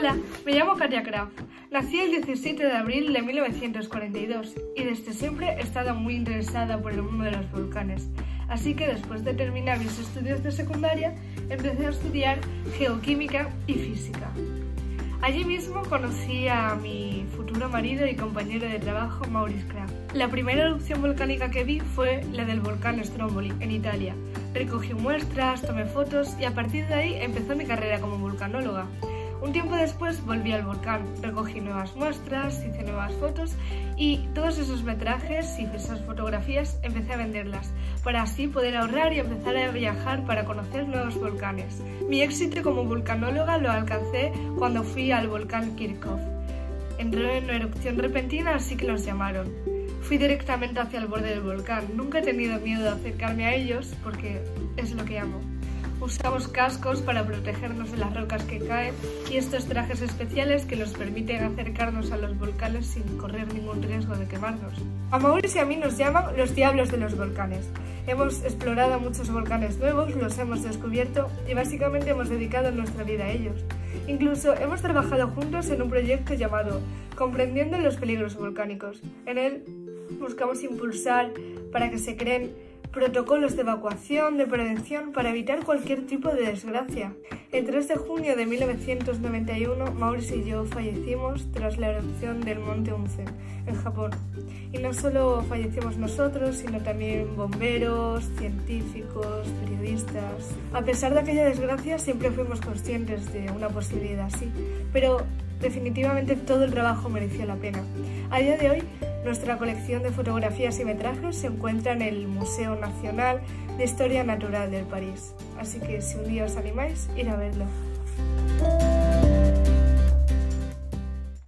Hola, me llamo Katia Kraft. Nací el 17 de abril de 1942 y desde siempre he estado muy interesada por el mundo de los volcanes. Así que después de terminar mis estudios de secundaria, empecé a estudiar geoquímica y física. Allí mismo conocí a mi futuro marido y compañero de trabajo, Maurice Kraft. La primera erupción volcánica que vi fue la del volcán Stromboli, en Italia. Recogí muestras, tomé fotos y a partir de ahí empezó mi carrera como volcanóloga. Un tiempo después volví al volcán, recogí nuevas muestras, hice nuevas fotos y todos esos metrajes y esas fotografías empecé a venderlas para así poder ahorrar y empezar a viajar para conocer nuevos volcanes. Mi éxito como vulcanóloga lo alcancé cuando fui al volcán Kirchhoff. Entró en una erupción repentina así que los llamaron. Fui directamente hacia el borde del volcán. Nunca he tenido miedo de acercarme a ellos porque es lo que amo. Usamos cascos para protegernos de las rocas que caen y estos trajes especiales que nos permiten acercarnos a los volcanes sin correr ningún riesgo de quemarnos. A Maurice y a mí nos llaman los diablos de los volcanes. Hemos explorado muchos volcanes nuevos, los hemos descubierto y básicamente hemos dedicado nuestra vida a ellos. Incluso hemos trabajado juntos en un proyecto llamado Comprendiendo los peligros volcánicos. En él buscamos impulsar para que se creen protocolos de evacuación, de prevención para evitar cualquier tipo de desgracia. El 3 de junio de 1991, Maurice y yo fallecimos tras la erupción del monte Unzen, en Japón. Y no solo fallecimos nosotros, sino también bomberos, científicos, periodistas. A pesar de aquella desgracia, siempre fuimos conscientes de una posibilidad así, pero definitivamente todo el trabajo mereció la pena. A día de hoy, nuestra colección de fotografías y metrajes se encuentra en el Museo Nacional de Historia Natural del París, así que si un día os animáis, ir a verlo.